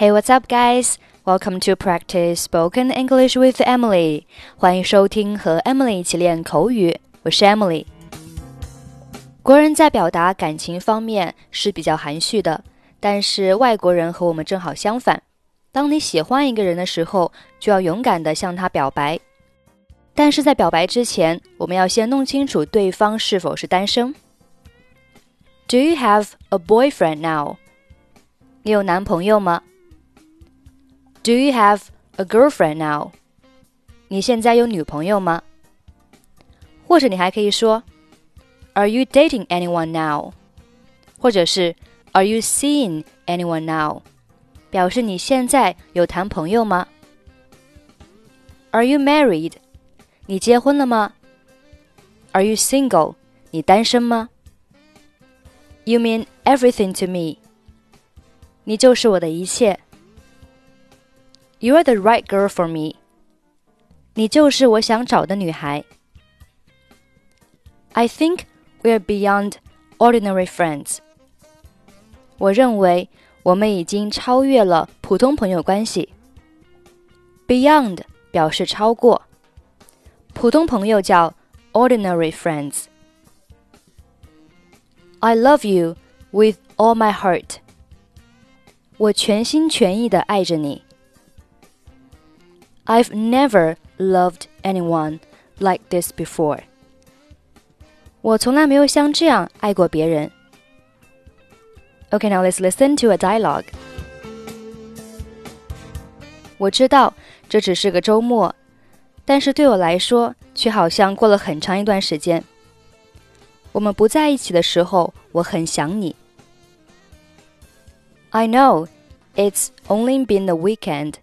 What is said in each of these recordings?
Hey, what's up, guys? Welcome to practice spoken English with Emily. 欢迎收听和 Emily 一起练口语。我是 Emily。国人在表达感情方面是比较含蓄的，但是外国人和我们正好相反。当你喜欢一个人的时候，就要勇敢的向他表白。但是在表白之前，我们要先弄清楚对方是否是单身。Do you have a boyfriend now？你有男朋友吗 ？Do you have a girlfriend now？你现在有女朋友吗？或者你还可以说，Are you dating anyone now？或者是 Are you seeing anyone now？表示你现在有谈朋友吗？Are you married？你结婚了吗？Are you single？你单身吗？You mean everything to me？你就是我的一切。 You're the right girl for me. 你就是我想找的女孩。I think we're beyond ordinary friends. 我认为我们已经超越了普通朋友关系。Beyond 表示超过，普通朋友叫 ordinary friends. I love you with all my heart. 我全心全意的爱着你。 I've never loved anyone like this before. 我从来没有像这样爱过别人。Okay, now let's listen to a dialogue. 我知道这只是个周末，但是对我来说却好像过了很长一段时间。我们不在一起的时候，我很想你。I know it's only been a weekend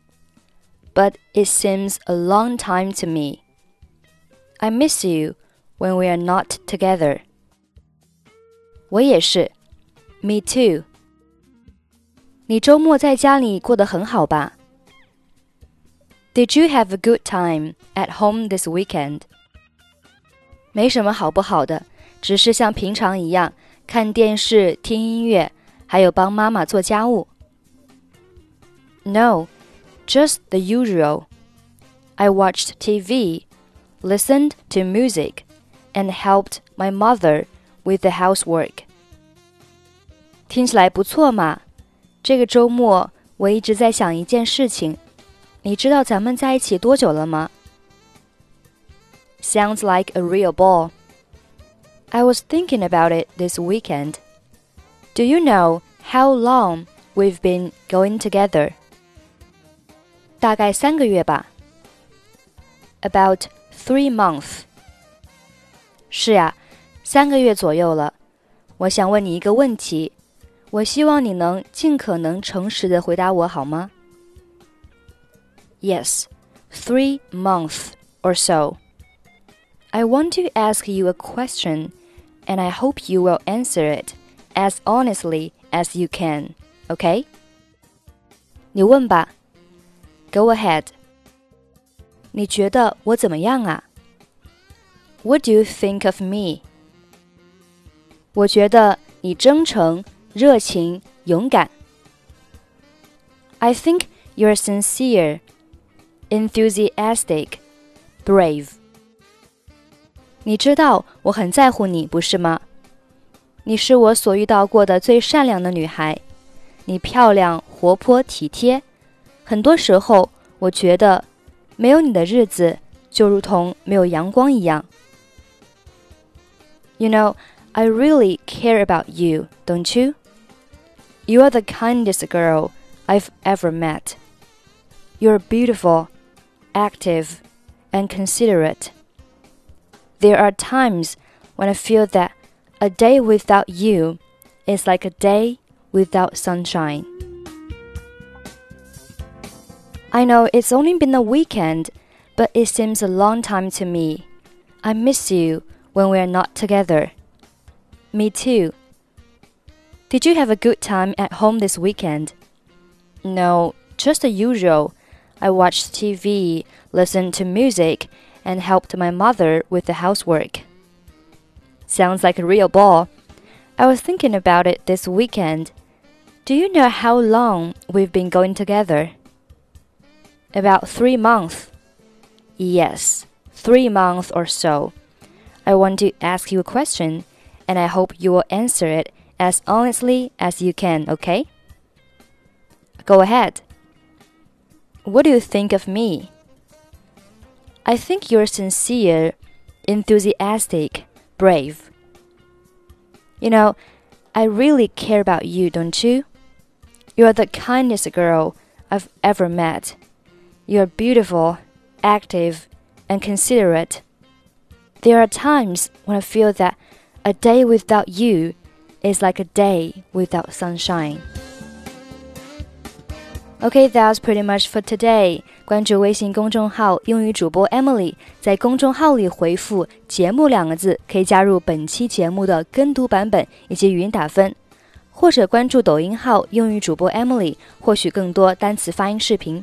but it seems a long time to me. I miss you when we are not together. 我也是，Me too. 你周末在家里过得很好吧？Did you have a good time at home this weekend? 没什么好不好的，只是像平常一样看电视、听音乐，还有帮妈妈做家务。No, just the usual. I watched TV, listened to music, and helped my mother with the housework. 听起来不错嘛！这个周末我一直在想一件事情，你知道咱们在一起多久了吗？Sounds like a real ball. I was thinking about it this weekend. Do you know how long we've been going together? 大概三个月吧。About three months。是呀，三个月左右了。我想问你一个问题，我希望你能尽可能诚实的回答我好吗？Yes, three months or so. I want to ask you a question, and I hope you will answer it as honestly as you can. OK？你问吧。 Go ahead. 你觉得我怎么样啊？What do you think of me? 我觉得你真诚、热情、勇敢。I think you're sincere, enthusiastic, brave. 你知道我很在乎你，不是吗？你是我所遇到过的最善良的女孩。你漂亮、活泼、体贴。 很多时候，我觉得没有你的日子就如同没有阳光一样。You know, I really care about you, don't you? You are the kindest girl I've ever met. You're beautiful, active, and considerate. There are times when I feel that a day without you is like a day without sunshine. I know it's only been a weekend, but it seems a long time to me. I miss you when we are not together. Me too. Did you have a good time at home this weekend? No, just the usual. I watched TV, listened to music, and helped my mother with the housework. Sounds like a real ball. I was thinking about it this weekend. Do you know how long we've been going together? About three months. Yes, three months or so. I want to ask you a question, and I hope you will answer it as honestly as you can, okay? Go ahead. What do you think of me? I think you're sincere, enthusiastic, brave. You know, I really care about you, don't you? You're the kindest girl I've ever met. You're beautiful, active, and considerate. There are times when I feel that a day without you is like a day without sunshine. Okay, that's pretty much for today. 关注微信公众号“英语主播 Emily”，在公众号里回复“节目”两个字，可以加入本期节目的跟读版本以及语音打分。或者关注抖音号“英语主播 Emily”，获取更多单词发音视频。